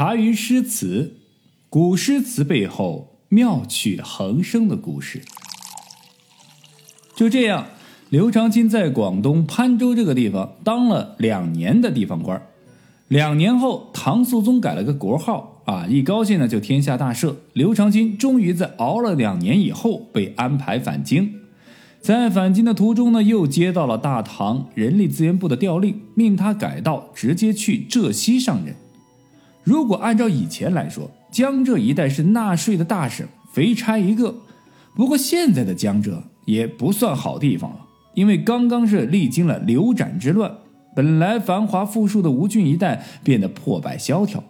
茶余诗词，古诗词背后妙趣横生的故事。就这样，刘长卿在广东潘州这个地方当了两年的地方官。两年后，唐肃宗改了个国号啊，一高兴呢就天下大赦。刘长卿终于在熬了两年以后被安排返京。在返京的途中呢，又接到了大唐人力资源部的调令，命他改道直接去浙西上任。如果按照以前来说，江浙一带是纳税的大省，肥差一个。不过现在的江浙也不算好地方了，因为刚刚是历经了刘展之乱，本来繁华富庶的吴郡一带变得破败萧条。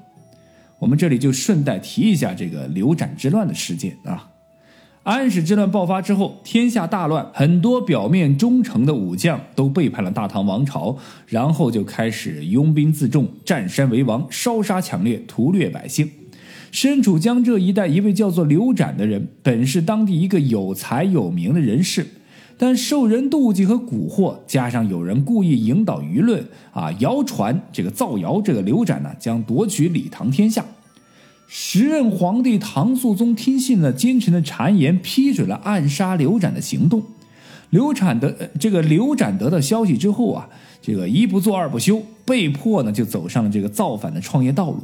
我们这里就顺带提一下这个刘展之乱的事件啊。安史之乱爆发之后，天下大乱，很多表面忠诚的武将都背叛了大唐王朝，然后就开始拥兵自重，占山为王，烧杀抢掠，屠掠百姓。身处江浙一带，一位叫做刘展的人，本是当地一个有才有名的人士，但受人妒忌和蛊惑，加上有人故意引导舆论啊，谣传这个造谣，这个刘展呢将夺取李唐天下。时任皇帝唐肃宗听信了奸臣的谗言，批准了暗杀刘展的行动。刘展得这个刘展得到消息之后啊，这个一不做二不休，被迫呢就走上了这个造反的创业道路。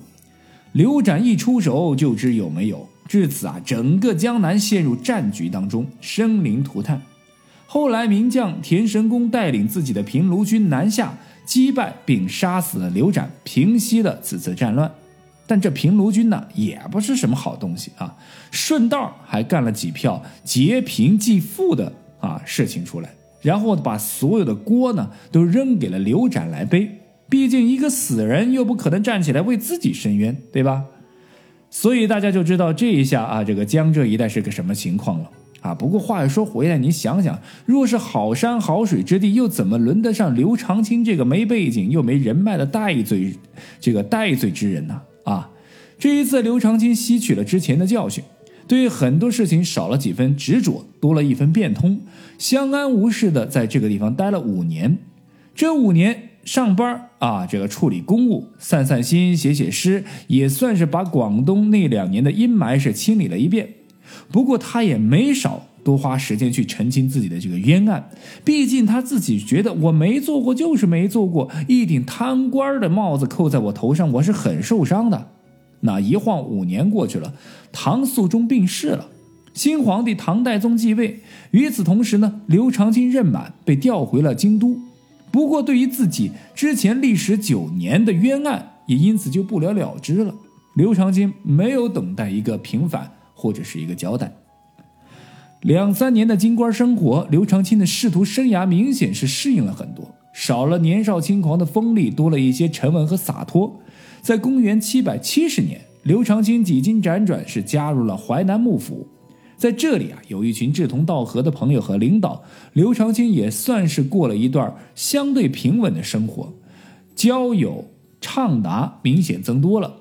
刘展一出手就知有没有，至此啊，整个江南陷入战局当中，生灵涂炭。后来名将田神公带领自己的平卢军南下，击败并杀死了刘展，平息了此次战乱。但这平卢军呢，也不是什么好东西啊，顺道还干了几票劫贫济富的啊事情出来，然后把所有的锅呢都扔给了刘展来背。毕竟一个死人又不可能站起来为自己伸冤，对吧？所以大家就知道这一下啊，这个江浙一带是个什么情况了啊。不过话又说回来，你想想，若是好山好水之地，又怎么轮得上刘长卿这个没背景又没人脉的带罪这个带罪之人呢？这一次刘长卿吸取了之前的教训，对很多事情少了几分执着，多了一分变通，相安无事的在这个地方待了五年。这五年上班啊，这个处理公务、散散心、写写诗，也算是把广东那两年的阴霾是清理了一遍。不过他也没少多花时间去澄清自己的这个冤案，毕竟他自己觉得我没做过就是没做过，一顶贪官的帽子扣在我头上，我是很受伤的。那一晃五年过去了，唐肃宗病逝了，新皇帝唐代宗继位。与此同时呢，刘长卿任满，被调回了京都。不过，对于自己之前历时九年的冤案，也因此就不了了之了。刘长卿没有等待一个平反或者是一个交代。两三年的京官生活，刘长卿的仕途生涯明显是适应了很多，少了年少轻狂的锋利，多了一些沉稳和洒脱。在公元七百七十年，刘长卿几经辗转，是加入了淮南幕府。在这里啊，有一群志同道合的朋友和领导，刘长卿也算是过了一段相对平稳的生活，交友畅达明显增多了。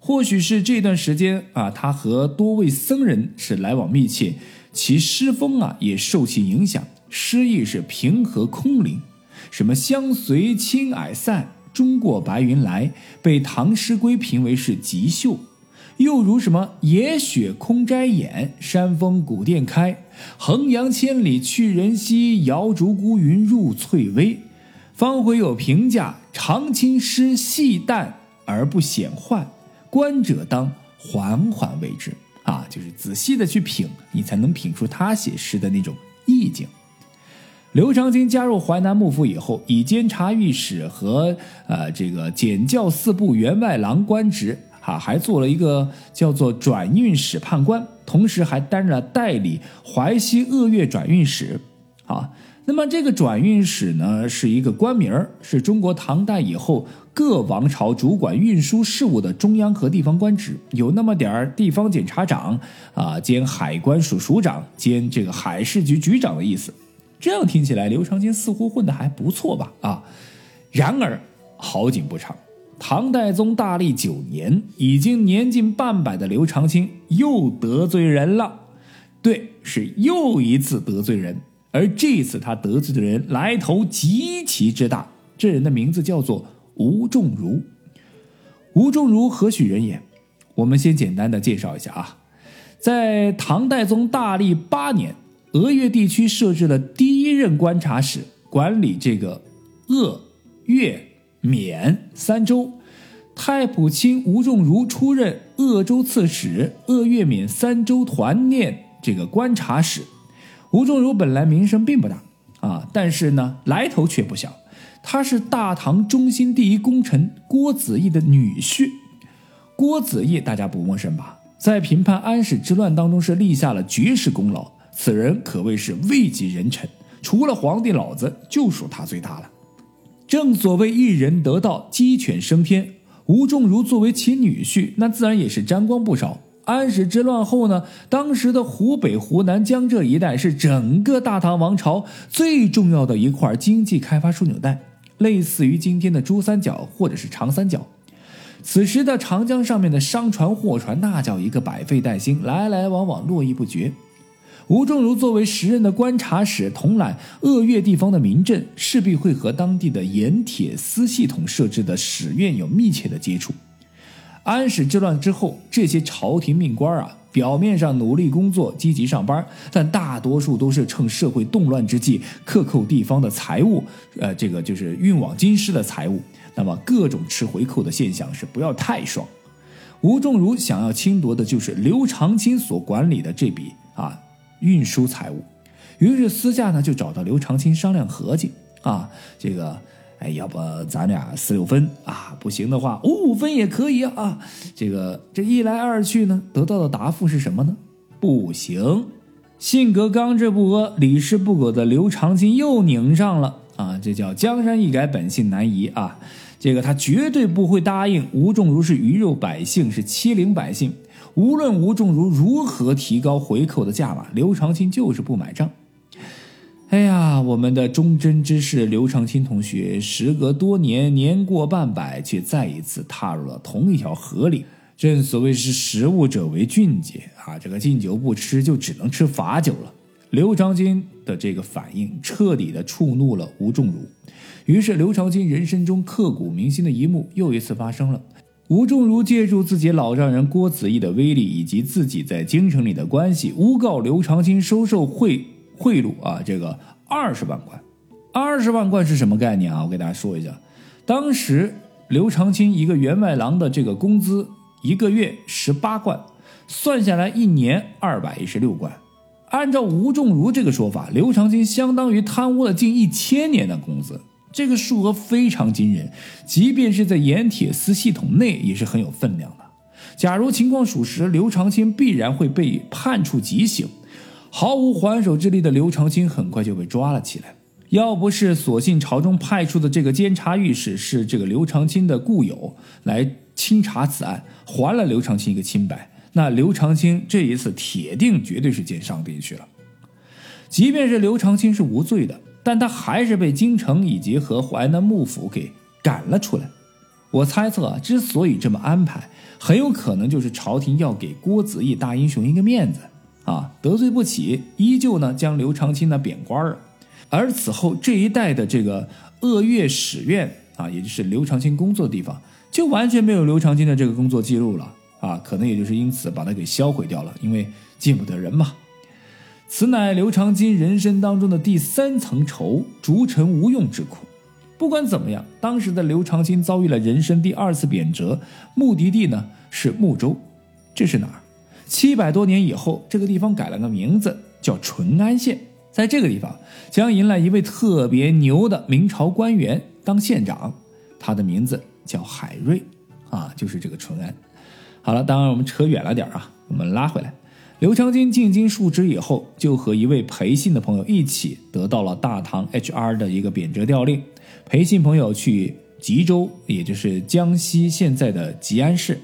或许是这段时间啊，他和多位僧人是来往密切，其诗风啊也受其影响，诗意是平和空灵，什么相随青霭散，终过白云来，被唐诗归评为是极秀。又如什么野雪空摘眼，山峰古殿开，衡阳千里去人稀，遥逐孤云入翠微。方回有评价：长青诗细淡而不显幻，观者当缓缓为之。啊，就是仔细的去品，你才能品出他写诗的那种意境。刘长卿加入淮南幕府以后，以监察御史和呃这个检校四部员外郎官职。啊，还做了一个叫做转运使判官，同时还担任了代理淮西鄂粤转运使。啊，那么这个转运使呢，是一个官名是中国唐代以后各王朝主管运输事务的中央和地方官职，有那么点儿地方检察长啊，兼海关署署长，兼这个海事局局长的意思。这样听起来，刘长卿似乎混得还不错吧？啊，然而好景不长。唐代宗大历九年，已经年近半百的刘长卿又得罪人了。对，是又一次得罪人。而这次他得罪的人来头极其之大，这人的名字叫做吴仲儒。吴仲如何许人也？我们先简单的介绍一下啊，在唐代宗大历八年，鄂越地区设置了第一任观察使，管理这个鄂、越、缅三州。太仆卿吴仲如出任鄂州刺史、鄂越缅三州团练这个观察使。吴仲如本来名声并不大啊，但是呢，来头却不小。他是大唐中心第一功臣郭子仪的女婿。郭子仪大家不陌生吧？在平叛安史之乱当中是立下了绝世功劳，此人可谓是位极人臣，除了皇帝老子就属他最大了。正所谓一人得道，鸡犬升天。吴仲如作为其女婿，那自然也是沾光不少。安史之乱后呢，当时的湖北、湖南、江浙一带是整个大唐王朝最重要的一块经济开发枢纽带。类似于今天的珠三角或者是长三角，此时的长江上面的商船货船那叫一个百废待兴，来来往往络绎不绝。吴仲如作为时任的观察使，统揽鄂越地方的民政，势必会和当地的盐铁司系统设置的使院有密切的接触。安史之乱之后，这些朝廷命官啊。表面上努力工作、积极上班，但大多数都是趁社会动乱之际克扣地方的财物，呃，这个就是运往京师的财物。那么各种吃回扣的现象是不要太爽。吴仲如想要侵夺的就是刘长卿所管理的这笔啊运输财物，于是私下呢就找到刘长卿商量合计啊，这个。哎，要不咱俩四六分啊？不行的话，五五分也可以啊！这个这一来二去呢，得到的答复是什么呢？不行！性格刚直不阿、理事不苟的刘长卿又拧上了啊！这叫江山易改，本性难移啊！这个他绝对不会答应吴仲如是鱼肉百姓，是欺凌百姓。无论吴仲如如何提高回扣的价码，刘长卿就是不买账。哎呀，我们的忠贞之士刘长卿同学，时隔多年，年过半百，却再一次踏入了同一条河里。正所谓是食物者为俊杰啊，这个敬酒不吃，就只能吃罚酒了。刘长卿的这个反应，彻底的触怒了吴仲如。于是，刘长卿人生中刻骨铭心的一幕又一次发生了。吴仲如借助自己老丈人郭子仪的威力，以及自己在京城里的关系，诬告刘长卿收受贿。贿赂啊，这个二十万贯，二十万贯是什么概念啊？我给大家说一下，当时刘长卿一个员外郎的这个工资一个月十八贯，算下来一年二百一十六贯。按照吴仲如这个说法，刘长卿相当于贪污了近一千年的工资，这个数额非常惊人，即便是在盐铁司系统内也是很有分量的。假如情况属实，刘长卿必然会被判处极刑。毫无还手之力的刘长卿很快就被抓了起来。要不是所幸朝中派出的这个监察御史是这个刘长卿的故友来清查此案，还了刘长卿一个清白，那刘长卿这一次铁定绝对是见上帝去了。即便是刘长卿是无罪的，但他还是被京城以及和淮南幕府给赶了出来。我猜测，之所以这么安排，很有可能就是朝廷要给郭子仪大英雄一个面子。啊，得罪不起，依旧呢将刘长卿呢贬官。而此后这一带的这个鄂越史院啊，也就是刘长卿工作的地方，就完全没有刘长卿的这个工作记录了啊。可能也就是因此把他给销毁掉了，因为见不得人嘛。此乃刘长卿人生当中的第三层愁，逐臣无用之苦。不管怎么样，当时的刘长卿遭遇了人生第二次贬谪，目的地呢是睦州，这是哪儿？七百多年以后，这个地方改了个名字，叫淳安县。在这个地方，将迎来一位特别牛的明朝官员当县长，他的名字叫海瑞，啊，就是这个淳安。好了，当然我们扯远了点啊，我们拉回来。刘长卿进京述职以后，就和一位裴姓的朋友一起得到了大唐 HR 的一个贬谪调令。裴姓朋友去吉州，也就是江西现在的吉安市。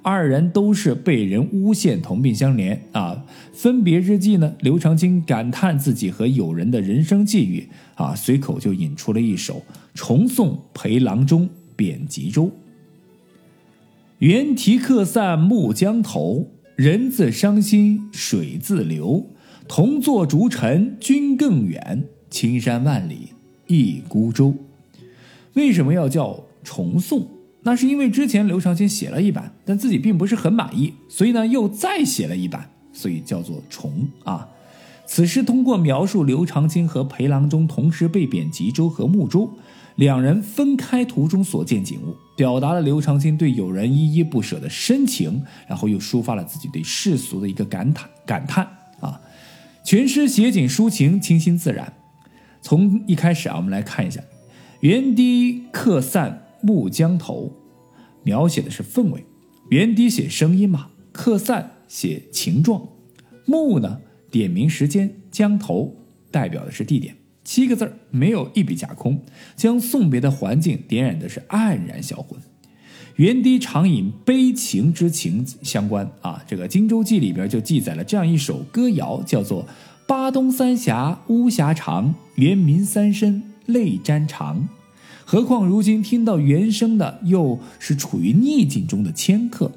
二人都是被人诬陷同病相怜啊！分别之际呢，刘长卿感叹自己和友人的人生际遇啊，随口就引出了一首《重送裴郎中贬吉州》：“猿啼客散暮江头，人自伤心水自流。同坐逐尘君更远，青山万里一孤舟。”为什么要叫重送？那是因为之前刘长卿写了一版，但自己并不是很满意，所以呢又再写了一版，所以叫做重啊。此诗通过描述刘长卿和裴郎中同时被贬吉州和睦州，两人分开途中所见景物，表达了刘长卿对友人依依不舍的深情，然后又抒发了自己对世俗的一个感叹感叹啊。全诗写景抒情，清新自然。从一开始啊，我们来看一下“原堤客散暮江头”，描写的是氛围。原堤写声音嘛，客散写情状，暮呢点明时间，江头代表的是地点。七个字没有一笔架空，将送别的环境点染的是黯然销魂。园堤常引悲情之情相关啊，这个《荆州记》里边就记载了这样一首歌谣，叫做。巴东三峡巫峡长，猿民三生泪沾裳。何况如今听到原声的，又是处于逆境中的迁客，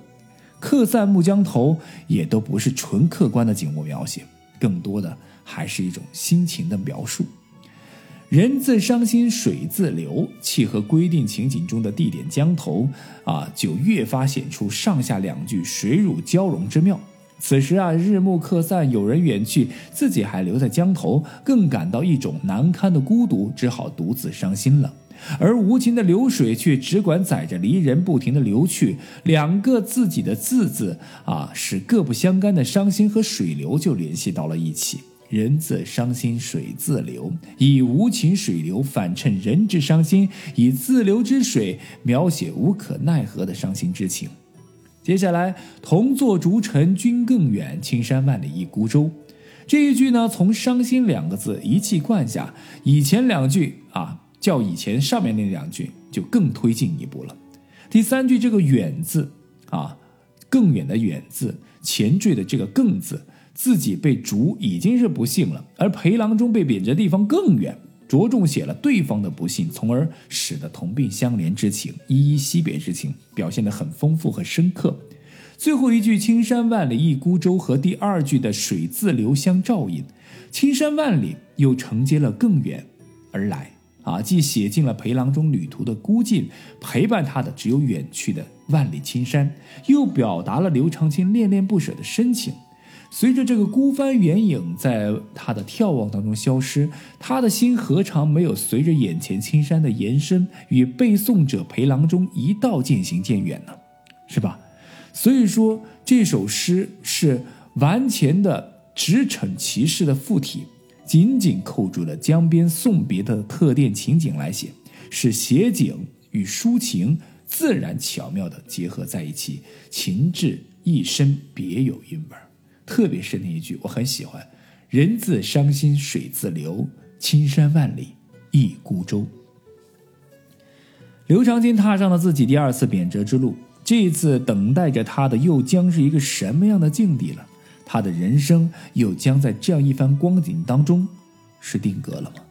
客散暮江头，也都不是纯客观的景物描写，更多的还是一种心情的描述。人自伤心水自流，契合规定情景中的地点江头啊，就越发显出上下两句水乳交融之妙。此时啊，日暮客散，有人远去，自己还留在江头，更感到一种难堪的孤独，只好独自伤心了。而无情的流水却只管载着离人不停的流去，两个自己的字字啊，使各不相干的伤心和水流就联系到了一起。人自伤心水自流，以无情水流反衬人之伤心，以自流之水描写无可奈何的伤心之情。接下来，同坐逐尘君更远，青山万里一孤舟。这一句呢，从“伤心”两个字一气贯下，以前两句啊，较以前上面那两句就更推进一步了。第三句这个“远”字啊，更远的“远”字，前缀的这个“更”字，自己被逐已经是不幸了，而裴郎中被贬谪地方更远。着重写了对方的不幸，从而使得同病相怜之情、依依惜别之情表现得很丰富和深刻。最后一句“青山万里一孤舟”和第二句的“水自流”相照应，“青山万里”又承接了更远而来啊，既写尽了裴郎中旅途的孤寂，陪伴他的只有远去的万里青山，又表达了刘长卿恋恋不舍的深情。随着这个孤帆远影在他的眺望当中消失，他的心何尝没有随着眼前青山的延伸与背诵者裴郎中一道渐行渐远呢？是吧？所以说这首诗是完全的直逞其事的附体，紧紧扣住了江边送别的特定情景来写，使写景与抒情自然巧妙的结合在一起，情致一生别有韵味儿。特别是那一句，我很喜欢：“人自伤心水自流，青山万里一孤舟。”刘长卿踏上了自己第二次贬谪之路，这一次等待着他的又将是一个什么样的境地了？他的人生又将在这样一番光景当中是定格了吗？